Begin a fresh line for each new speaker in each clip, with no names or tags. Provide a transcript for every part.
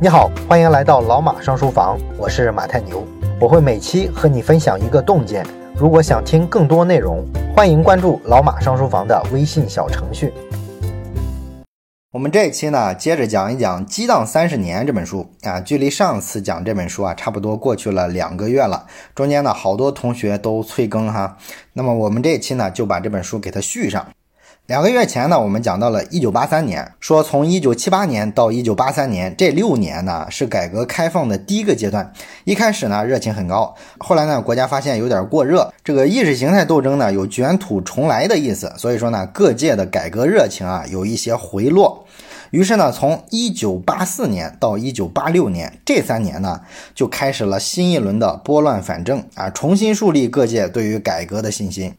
你好，欢迎来到老马上书房，我是马太牛，我会每期和你分享一个洞见。如果想听更多内容，欢迎关注老马上书房的微信小程序。我们这一期呢，接着讲一讲《激荡三十年》这本书啊，距离上次讲这本书啊，差不多过去了两个月了，中间呢，好多同学都催更哈。那么我们这一期呢，就把这本书给它续上。两个月前呢，我们讲到了一九八三年，说从一九七八年到一九八三年这六年呢，是改革开放的第一个阶段。一开始呢，热情很高，后来呢，国家发现有点过热，这个意识形态斗争呢，有卷土重来的意思，所以说呢，各界的改革热情啊，有一些回落。于是呢，从一九八四年到一九八六年这三年呢，就开始了新一轮的拨乱反正啊，重新树立各界对于改革的信心。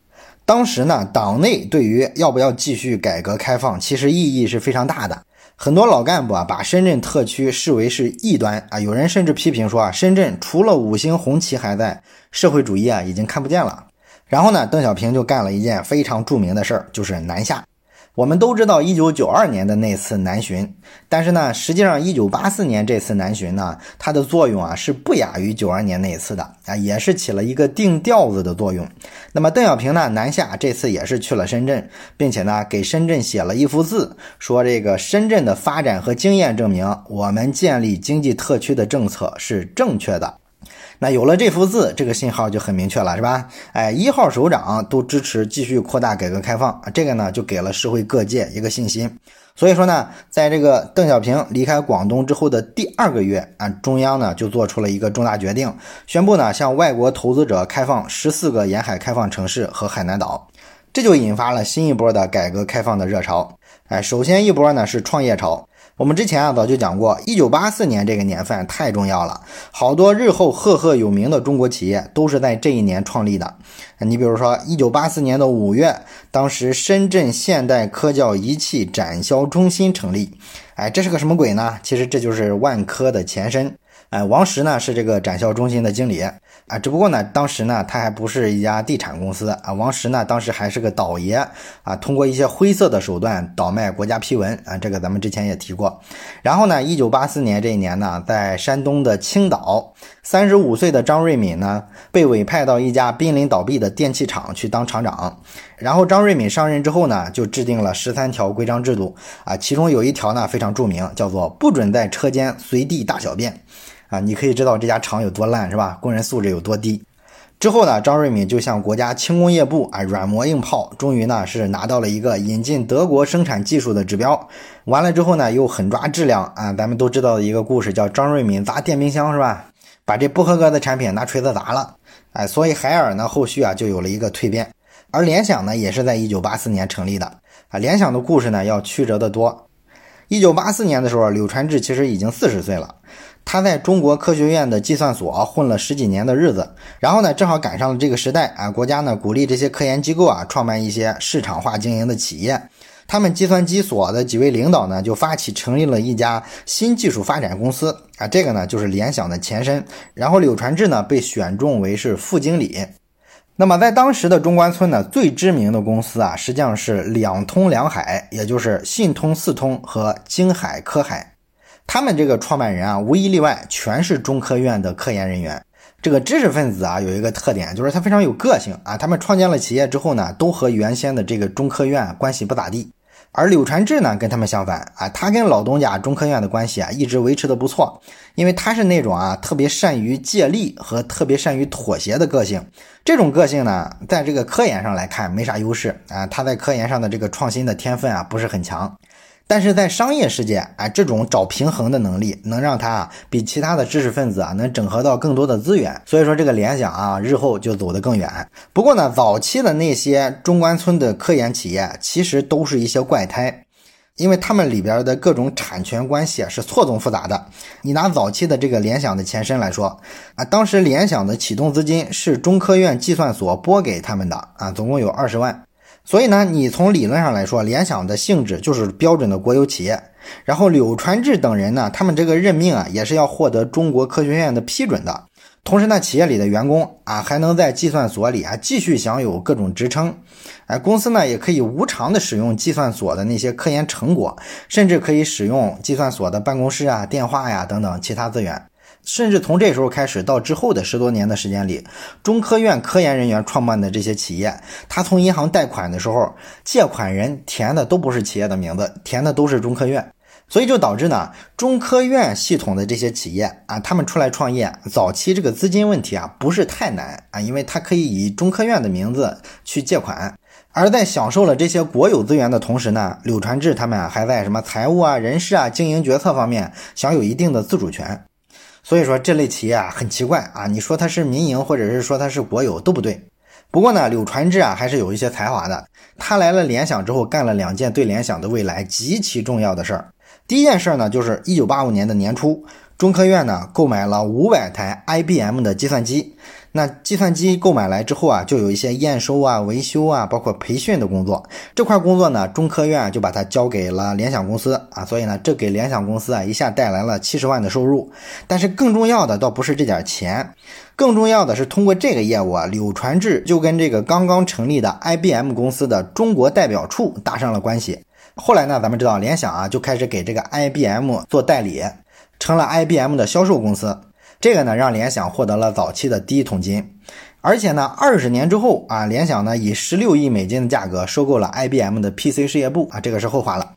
当时呢，党内对于要不要继续改革开放，其实意义是非常大的。很多老干部啊，把深圳特区视为是异端啊，有人甚至批评说啊，深圳除了五星红旗还在，社会主义啊已经看不见了。然后呢，邓小平就干了一件非常著名的事儿，就是南下。我们都知道一九九二年的那次南巡，但是呢，实际上一九八四年这次南巡呢，它的作用啊是不亚于九二年那一次的啊，也是起了一个定调子的作用。那么邓小平呢南下这次也是去了深圳，并且呢给深圳写了一幅字，说这个深圳的发展和经验证明，我们建立经济特区的政策是正确的。那有了这幅字，这个信号就很明确了，是吧？哎，一号首长都支持继续扩大改革开放，这个呢就给了社会各界一个信心。所以说呢，在这个邓小平离开广东之后的第二个月啊，中央呢就做出了一个重大决定，宣布呢向外国投资者开放十四个沿海开放城市和海南岛，这就引发了新一波的改革开放的热潮。哎，首先一波呢是创业潮。我们之前啊早就讲过，一九八四年这个年份太重要了，好多日后赫赫有名的中国企业都是在这一年创立的。你比如说，一九八四年的五月，当时深圳现代科教仪器展销中心成立。哎，这是个什么鬼呢？其实这就是万科的前身。哎，王石呢是这个展销中心的经理。啊，只不过呢，当时呢，他还不是一家地产公司啊。王石呢，当时还是个倒爷啊，通过一些灰色的手段倒卖国家批文啊，这个咱们之前也提过。然后呢，一九八四年这一年呢，在山东的青岛，三十五岁的张瑞敏呢，被委派到一家濒临倒闭的电器厂去当厂长。然后张瑞敏上任之后呢，就制定了十三条规章制度啊，其中有一条呢非常著名，叫做不准在车间随地大小便。啊，你可以知道这家厂有多烂，是吧？工人素质有多低。之后呢，张瑞敏就向国家轻工业部啊软磨硬泡，终于呢是拿到了一个引进德国生产技术的指标。完了之后呢，又狠抓质量啊，咱们都知道的一个故事，叫张瑞敏砸电冰箱，是吧？把这不合格的产品拿锤子砸了。哎，所以海尔呢后续啊就有了一个蜕变。而联想呢也是在一九八四年成立的啊。联想的故事呢要曲折得多。一九八四年的时候，柳传志其实已经四十岁了。他在中国科学院的计算所混了十几年的日子，然后呢，正好赶上了这个时代啊，国家呢鼓励这些科研机构啊创办一些市场化经营的企业，他们计算机所的几位领导呢就发起成立了一家新技术发展公司啊，这个呢就是联想的前身，然后柳传志呢被选中为是副经理。那么在当时的中关村呢，最知名的公司啊，实际上是两通两海，也就是信通四通和京海科海。他们这个创办人啊，无一例外全是中科院的科研人员。这个知识分子啊，有一个特点，就是他非常有个性啊。他们创建了企业之后呢，都和原先的这个中科院关系不咋地。而柳传志呢，跟他们相反啊，他跟老东家中科院的关系啊，一直维持的不错。因为他是那种啊，特别善于借力和特别善于妥协的个性。这种个性呢，在这个科研上来看没啥优势啊。他在科研上的这个创新的天分啊，不是很强。但是在商业世界，哎，这种找平衡的能力能让他啊比其他的知识分子啊能整合到更多的资源，所以说这个联想啊日后就走得更远。不过呢，早期的那些中关村的科研企业其实都是一些怪胎，因为他们里边的各种产权关系是错综复杂的。你拿早期的这个联想的前身来说啊，当时联想的启动资金是中科院计算所拨给他们的啊，总共有二十万。所以呢，你从理论上来说，联想的性质就是标准的国有企业。然后柳传志等人呢，他们这个任命啊，也是要获得中国科学院的批准的。同时呢，企业里的员工啊，还能在计算所里啊继续享有各种职称，哎，公司呢也可以无偿的使用计算所的那些科研成果，甚至可以使用计算所的办公室啊、电话呀等等其他资源。甚至从这时候开始到之后的十多年的时间里，中科院科研人员创办的这些企业，他从银行贷款的时候，借款人填的都不是企业的名字，填的都是中科院。所以就导致呢，中科院系统的这些企业啊，他们出来创业，早期这个资金问题啊不是太难啊，因为他可以以中科院的名字去借款。而在享受了这些国有资源的同时呢，柳传志他们啊还在什么财务啊、人事啊、经营决策方面享有一定的自主权。所以说这类企业啊很奇怪啊，你说它是民营或者是说它是国有都不对。不过呢，柳传志啊还是有一些才华的，他来了联想之后，干了两件对联想的未来极其重要的事儿。第一件事呢，就是一九八五年的年初，中科院呢购买了五百台 IBM 的计算机。那计算机购买来之后啊，就有一些验收啊、维修啊，包括培训的工作。这块工作呢，中科院就把它交给了联想公司啊。所以呢，这给联想公司啊一下带来了七十万的收入。但是更重要的倒不是这点钱，更重要的是通过这个业务啊，柳传志就跟这个刚刚成立的 IBM 公司的中国代表处搭上了关系。后来呢，咱们知道联想啊就开始给这个 IBM 做代理，成了 IBM 的销售公司。这个呢让联想获得了早期的第一桶金，而且呢二十年之后啊，联想呢以十六亿美金的价格收购了 IBM 的 PC 事业部啊，这个是后话了。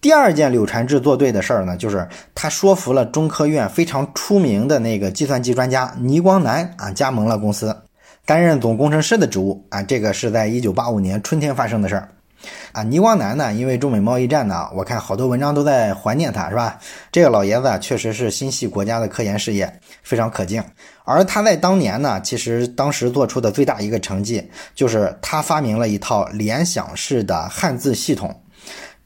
第二件柳传志做对的事儿呢，就是他说服了中科院非常出名的那个计算机专家倪光南啊加盟了公司，担任总工程师的职务啊，这个是在一九八五年春天发生的事儿。啊，倪光南呢？因为中美贸易战呢，我看好多文章都在怀念他，是吧？这个老爷子确实是心系国家的科研事业，非常可敬。而他在当年呢，其实当时做出的最大一个成绩，就是他发明了一套联想式的汉字系统。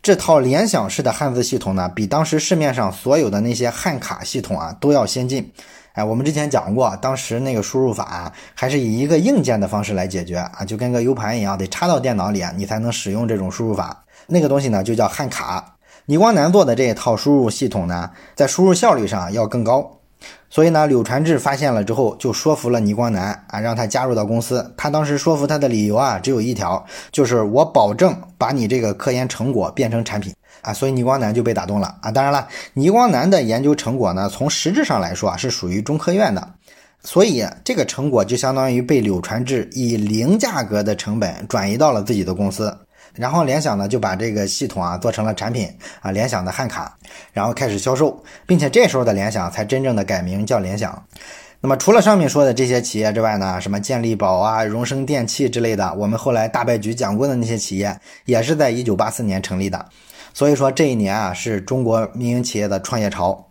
这套联想式的汉字系统呢，比当时市面上所有的那些汉卡系统啊都要先进。哎，我们之前讲过，当时那个输入法还是以一个硬件的方式来解决啊，就跟个 U 盘一样，得插到电脑里，你才能使用这种输入法。那个东西呢，就叫汉卡。倪光南做的这一套输入系统呢，在输入效率上要更高。所以呢，柳传志发现了之后，就说服了倪光南啊，让他加入到公司。他当时说服他的理由啊，只有一条，就是我保证把你这个科研成果变成产品。啊，所以倪光南就被打动了啊！当然了，倪光南的研究成果呢，从实质上来说啊，是属于中科院的，所以这个成果就相当于被柳传志以零价格的成本转移到了自己的公司，然后联想呢就把这个系统啊做成了产品啊，联想的汉卡，然后开始销售，并且这时候的联想才真正的改名叫联想。那么除了上面说的这些企业之外呢，什么健力宝啊、荣升电器之类的，我们后来大败局讲过的那些企业，也是在一九八四年成立的。所以说这一年啊是中国民营企业的创业潮。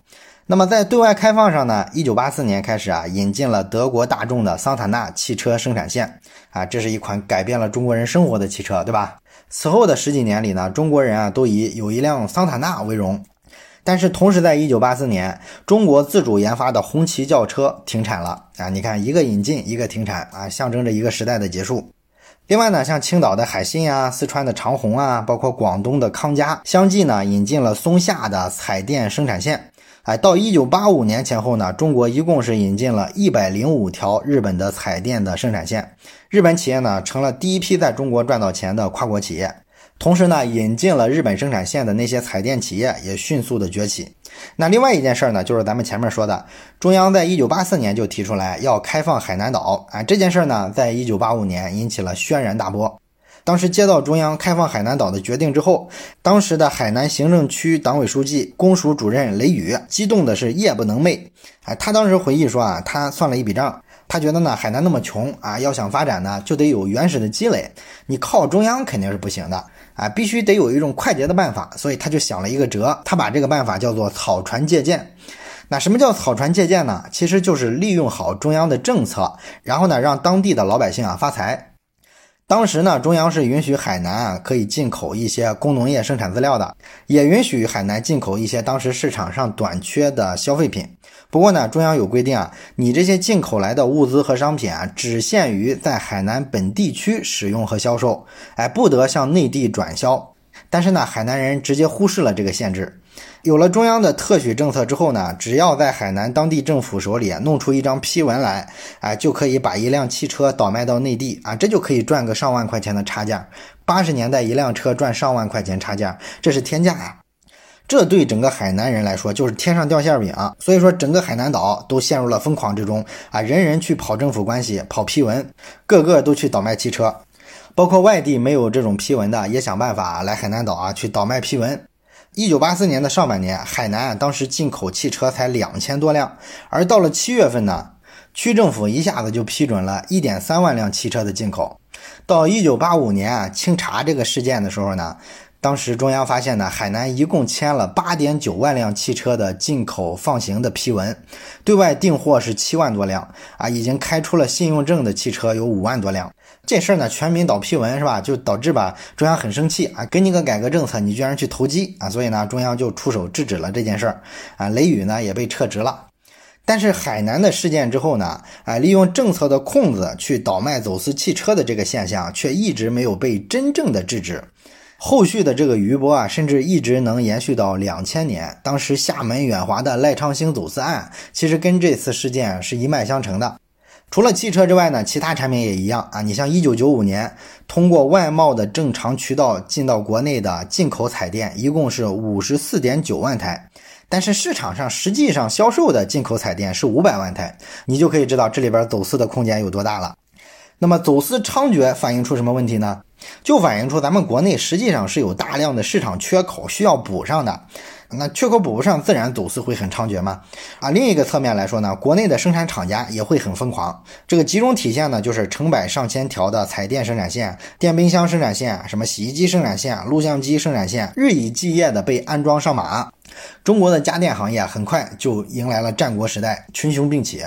那么在对外开放上呢，一九八四年开始啊引进了德国大众的桑塔纳汽车生产线啊，这是一款改变了中国人生活的汽车，对吧？此后的十几年里呢，中国人啊都以有一辆桑塔纳为荣。但是同时在一九八四年，中国自主研发的红旗轿车停产了啊！你看一个引进一个停产啊，象征着一个时代的结束。另外呢，像青岛的海信啊，四川的长虹啊，包括广东的康佳，相继呢引进了松下的彩电生产线。哎，到一九八五年前后呢，中国一共是引进了一百零五条日本的彩电的生产线。日本企业呢，成了第一批在中国赚到钱的跨国企业。同时呢，引进了日本生产线的那些彩电企业也迅速的崛起。那另外一件事儿呢，就是咱们前面说的，中央在一九八四年就提出来要开放海南岛啊，这件事儿呢，在一九八五年引起了轩然大波。当时接到中央开放海南岛的决定之后，当时的海南行政区党委书记、公署主任雷雨激动的是夜不能寐。哎，他当时回忆说啊，他算了一笔账。他觉得呢，海南那么穷啊，要想发展呢，就得有原始的积累，你靠中央肯定是不行的啊，必须得有一种快捷的办法，所以他就想了一个辙，他把这个办法叫做草船借箭。那什么叫草船借箭呢？其实就是利用好中央的政策，然后呢，让当地的老百姓啊发财。当时呢，中央是允许海南啊可以进口一些工农业生产资料的，也允许海南进口一些当时市场上短缺的消费品。不过呢，中央有规定啊，你这些进口来的物资和商品啊，只限于在海南本地区使用和销售，哎，不得向内地转销。但是呢，海南人直接忽视了这个限制，有了中央的特许政策之后呢，只要在海南当地政府手里弄出一张批文来，啊，就可以把一辆汽车倒卖到内地啊，这就可以赚个上万块钱的差价。八十年代一辆车赚上万块钱差价，这是天价呀！这对整个海南人来说就是天上掉馅饼啊，所以说整个海南岛都陷入了疯狂之中啊！人人去跑政府关系、跑批文，个个都去倒卖汽车，包括外地没有这种批文的，也想办法来海南岛啊去倒卖批文。一九八四年的上半年，海南当时进口汽车才两千多辆，而到了七月份呢，区政府一下子就批准了一点三万辆汽车的进口。到一九八五年啊清查这个事件的时候呢。当时中央发现呢，海南一共签了八点九万辆汽车的进口放行的批文，对外订货是七万多辆啊，已经开出了信用证的汽车有五万多辆。这事儿呢，全民倒批文是吧？就导致吧，中央很生气啊，给你个改革政策，你居然去投机啊，所以呢，中央就出手制止了这件事儿啊，雷雨呢也被撤职了。但是海南的事件之后呢，啊，利用政策的空子去倒卖走私汽车的这个现象，却一直没有被真正的制止。后续的这个余波啊，甚至一直能延续到两千年。当时厦门远华的赖昌星走私案，其实跟这次事件是一脉相承的。除了汽车之外呢，其他产品也一样啊。你像一九九五年通过外贸的正常渠道进到国内的进口彩电，一共是五十四点九万台，但是市场上实际上销售的进口彩电是五百万台，你就可以知道这里边走私的空间有多大了。那么走私猖獗反映出什么问题呢？就反映出咱们国内实际上是有大量的市场缺口需要补上的，那缺口补不上，自然走私会很猖獗嘛。啊，另一个侧面来说呢，国内的生产厂家也会很疯狂。这个集中体现呢，就是成百上千条的彩电生产线、电冰箱生产线、什么洗衣机生产线、录像机生产线，日以继夜的被安装上马。中国的家电行业很快就迎来了战国时代，群雄并起。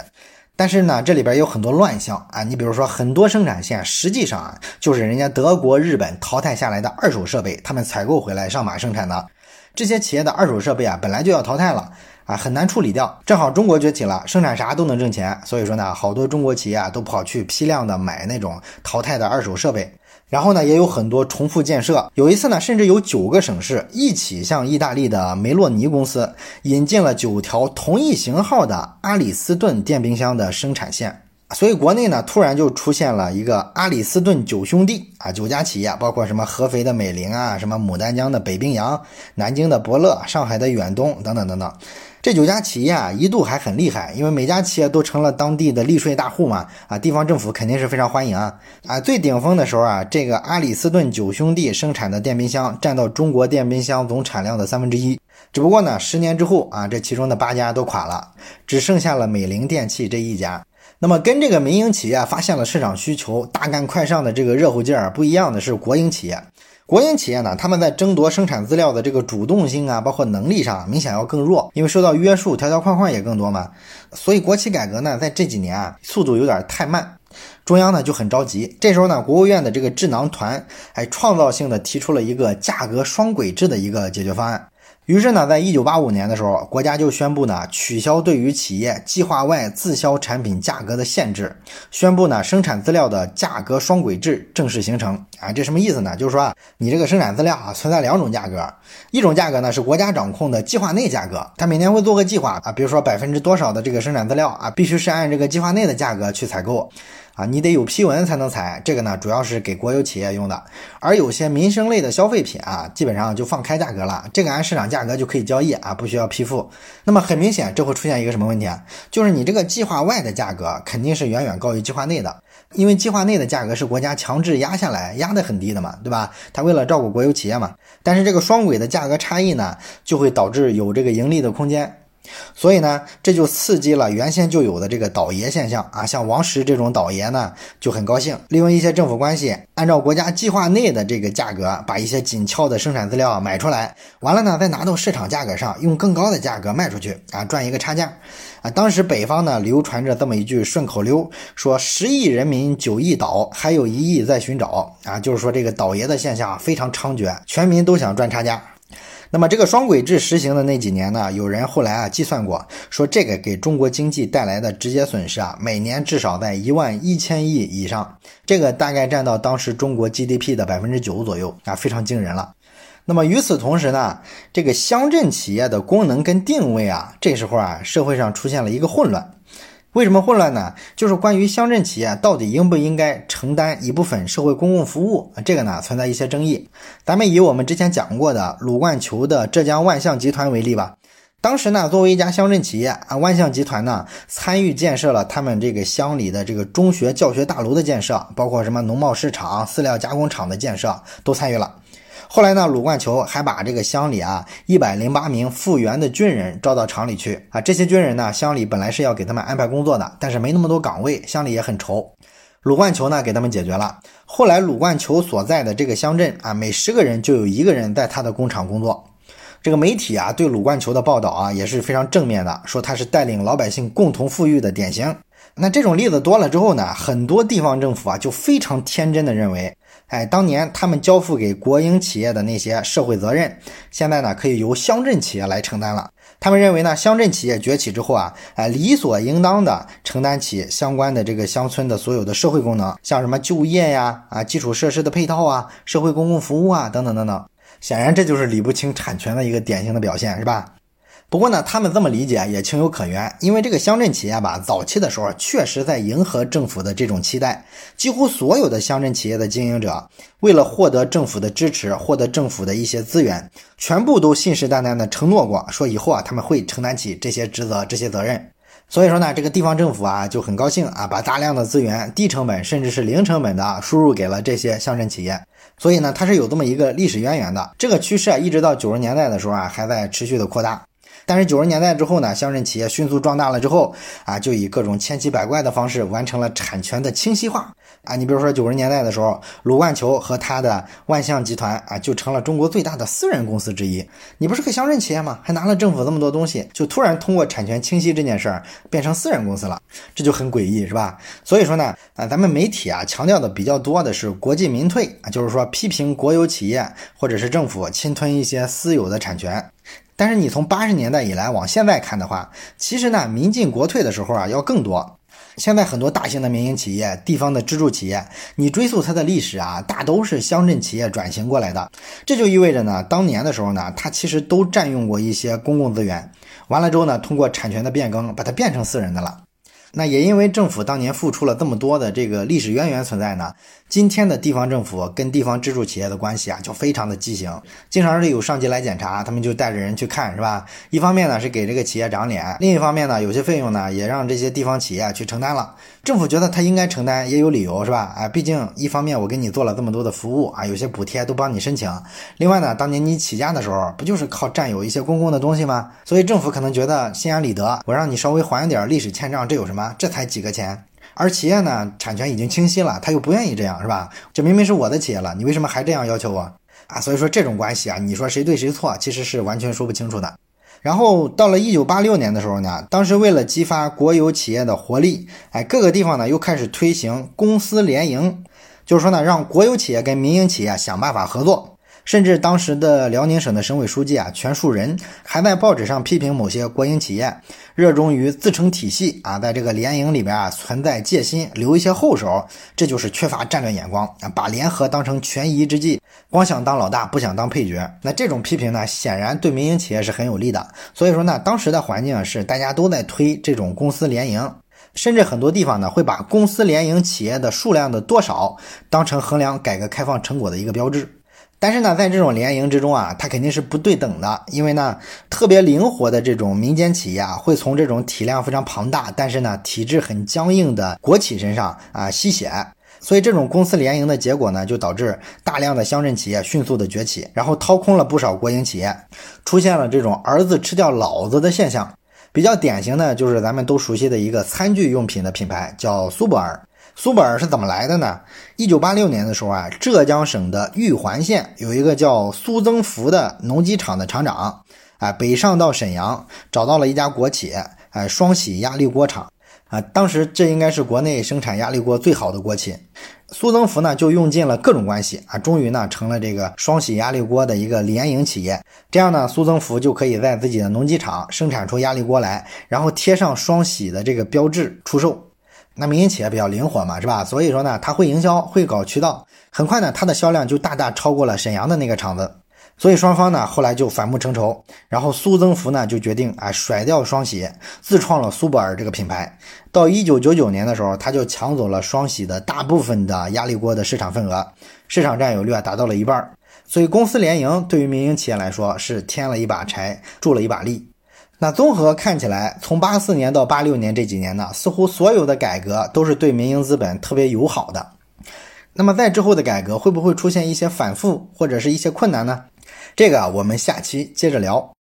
但是呢，这里边有很多乱象啊！你比如说，很多生产线实际上啊，就是人家德国、日本淘汰下来的二手设备，他们采购回来上马生产的。这些企业的二手设备啊，本来就要淘汰了啊，很难处理掉。正好中国崛起了，生产啥都能挣钱，所以说呢，好多中国企业啊，都跑去批量的买那种淘汰的二手设备。然后呢，也有很多重复建设。有一次呢，甚至有九个省市一起向意大利的梅洛尼公司引进了九条同一型号的阿里斯顿电冰箱的生产线。所以国内呢，突然就出现了一个阿里斯顿九兄弟啊，九家企业，包括什么合肥的美菱啊，什么牡丹江的北冰洋，南京的伯乐，上海的远东等等等等。这九家企业啊，一度还很厉害，因为每家企业都成了当地的利税大户嘛，啊，地方政府肯定是非常欢迎啊，啊，最顶峰的时候啊，这个阿里斯顿九兄弟生产的电冰箱占到中国电冰箱总产量的三分之一。只不过呢，十年之后啊，这其中的八家都垮了，只剩下了美菱电器这一家。那么跟这个民营企业发现了市场需求，大干快上的这个热乎劲儿不一样的是国营企业。国营企业呢，他们在争夺生产资料的这个主动性啊，包括能力上，明显要更弱，因为受到约束，条条框框也更多嘛。所以国企改革呢，在这几年啊，速度有点太慢，中央呢就很着急。这时候呢，国务院的这个智囊团还创造性的提出了一个价格双轨制的一个解决方案。于是呢，在一九八五年的时候，国家就宣布呢，取消对于企业计划外自销产品价格的限制，宣布呢，生产资料的价格双轨制正式形成。啊，这什么意思呢？就是说啊，你这个生产资料啊，存在两种价格，一种价格呢是国家掌控的计划内价格，它每年会做个计划啊，比如说百分之多少的这个生产资料啊，必须是按这个计划内的价格去采购。啊，你得有批文才能采，这个呢主要是给国有企业用的，而有些民生类的消费品啊，基本上就放开价格了，这个按市场价格就可以交易啊，不需要批复。那么很明显，这会出现一个什么问题啊？就是你这个计划外的价格肯定是远远高于计划内的，因为计划内的价格是国家强制压下来，压得很低的嘛，对吧？它为了照顾国有企业嘛。但是这个双轨的价格差异呢，就会导致有这个盈利的空间。所以呢，这就刺激了原先就有的这个倒爷现象啊，像王石这种倒爷呢就很高兴，利用一些政府关系，按照国家计划内的这个价格，把一些紧俏的生产资料买出来，完了呢再拿到市场价格上，用更高的价格卖出去啊，赚一个差价啊。当时北方呢流传着这么一句顺口溜，说十亿人民九亿倒，还有一亿在寻找啊，就是说这个倒爷的现象非常猖獗，全民都想赚差价。那么这个双轨制实行的那几年呢，有人后来啊计算过，说这个给中国经济带来的直接损失啊，每年至少在一万一千亿以上，这个大概占到当时中国 GDP 的百分之九左右啊，非常惊人了。那么与此同时呢，这个乡镇企业的功能跟定位啊，这时候啊，社会上出现了一个混乱。为什么混乱呢？就是关于乡镇企业到底应不应该承担一部分社会公共服务，这个呢存在一些争议。咱们以我们之前讲过的鲁冠球的浙江万象集团为例吧。当时呢，作为一家乡镇企业啊，万象集团呢参与建设了他们这个乡里的这个中学教学大楼的建设，包括什么农贸市场、饲料加工厂的建设都参与了。后来呢，鲁冠球还把这个乡里啊一百零八名复员的军人招到厂里去啊。这些军人呢，乡里本来是要给他们安排工作的，但是没那么多岗位，乡里也很愁。鲁冠球呢给他们解决了。后来鲁冠球所在的这个乡镇啊，每十个人就有一个人在他的工厂工作。这个媒体啊，对鲁冠球的报道啊也是非常正面的，说他是带领老百姓共同富裕的典型。那这种例子多了之后呢，很多地方政府啊就非常天真的认为，哎，当年他们交付给国营企业的那些社会责任，现在呢可以由乡镇企业来承担了。他们认为呢，乡镇企业崛起之后啊，哎，理所应当的承担起相关的这个乡村的所有的社会功能，像什么就业呀、啊基础设施的配套啊、社会公共服务啊等等等等。显然，这就是理不清产权的一个典型的表现，是吧？不过呢，他们这么理解也情有可原，因为这个乡镇企业吧，早期的时候确实在迎合政府的这种期待。几乎所有的乡镇企业的经营者，为了获得政府的支持，获得政府的一些资源，全部都信誓旦旦的承诺过，说以后啊他们会承担起这些职责、这些责任。所以说呢，这个地方政府啊就很高兴啊，把大量的资源、低成本甚至是零成本的输入给了这些乡镇企业。所以呢，它是有这么一个历史渊源的。这个趋势啊，一直到九十年代的时候啊，还在持续的扩大。但是九十年代之后呢，乡镇企业迅速壮大了之后啊，就以各种千奇百怪的方式完成了产权的清晰化啊。你比如说九十年代的时候，鲁冠球和他的万象集团啊，就成了中国最大的私人公司之一。你不是个乡镇企业吗？还拿了政府这么多东西，就突然通过产权清晰这件事儿变成私人公司了，这就很诡异，是吧？所以说呢，啊，咱们媒体啊强调的比较多的是国进民退啊，就是说批评国有企业或者是政府侵吞一些私有的产权。但是你从八十年代以来往现在看的话，其实呢，民进国退的时候啊要更多。现在很多大型的民营企业、地方的支柱企业，你追溯它的历史啊，大都是乡镇企业转型过来的。这就意味着呢，当年的时候呢，它其实都占用过一些公共资源，完了之后呢，通过产权的变更，把它变成私人的了。那也因为政府当年付出了这么多的这个历史渊源存在呢。今天的地方政府跟地方支柱企业的关系啊，就非常的畸形。经常是有上级来检查，他们就带着人去看，是吧？一方面呢是给这个企业长脸，另一方面呢有些费用呢也让这些地方企业去承担了。政府觉得他应该承担，也有理由，是吧？啊，毕竟一方面我给你做了这么多的服务啊，有些补贴都帮你申请。另外呢，当年你起家的时候不就是靠占有一些公共的东西吗？所以政府可能觉得心安理得，我让你稍微还一点历史欠账，这有什么？啊这才几个钱。而企业呢，产权已经清晰了，他又不愿意这样，是吧？这明明是我的企业了，你为什么还这样要求我啊？所以说这种关系啊，你说谁对谁错，其实是完全说不清楚的。然后到了一九八六年的时候呢，当时为了激发国有企业的活力，哎，各个地方呢又开始推行公私联营，就是说呢，让国有企业跟民营企业想办法合作。甚至当时的辽宁省的省委书记啊，全树人还在报纸上批评某些国营企业热衷于自成体系啊，在这个联营里边啊存在戒心，留一些后手，这就是缺乏战略眼光啊，把联合当成权宜之计，光想当老大不想当配角。那这种批评呢，显然对民营企业是很有利的。所以说呢，当时的环境是大家都在推这种公司联营，甚至很多地方呢会把公司联营企业的数量的多少当成衡量改革开放成果的一个标志。但是呢，在这种联营之中啊，它肯定是不对等的，因为呢，特别灵活的这种民间企业啊，会从这种体量非常庞大，但是呢，体制很僵硬的国企身上啊吸血，所以这种公司联营的结果呢，就导致大量的乡镇企业迅速的崛起，然后掏空了不少国营企业，出现了这种儿子吃掉老子的现象。比较典型的就是咱们都熟悉的一个餐具用品的品牌，叫苏泊尔。苏泊尔是怎么来的呢？一九八六年的时候啊，浙江省的玉环县有一个叫苏增福的农机厂的厂长，啊，北上到沈阳，找到了一家国企，哎，双喜压力锅厂，啊，当时这应该是国内生产压力锅最好的国企。苏增福呢，就用尽了各种关系，啊，终于呢，成了这个双喜压力锅的一个联营企业。这样呢，苏增福就可以在自己的农机厂生产出压力锅来，然后贴上双喜的这个标志出售。那民营企业比较灵活嘛，是吧？所以说呢，他会营销，会搞渠道，很快呢，它的销量就大大超过了沈阳的那个厂子。所以双方呢后来就反目成仇，然后苏增福呢就决定啊甩掉双喜，自创了苏泊尔这个品牌。到一九九九年的时候，他就抢走了双喜的大部分的压力锅的市场份额，市场占有率啊达到了一半。所以公司联营对于民营企业来说是添了一把柴，助了一把力。那综合看起来，从八四年到八六年这几年呢，似乎所有的改革都是对民营资本特别友好的。那么在之后的改革会不会出现一些反复或者是一些困难呢？这个我们下期接着聊。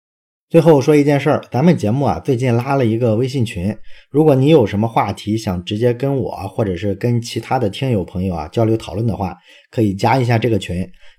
最后说一件事儿，咱们节目啊最近拉了一个微信群，如果你有什么话题想直接跟我或者是跟其他的听友朋友啊交流讨论的话，可以加一下这个群。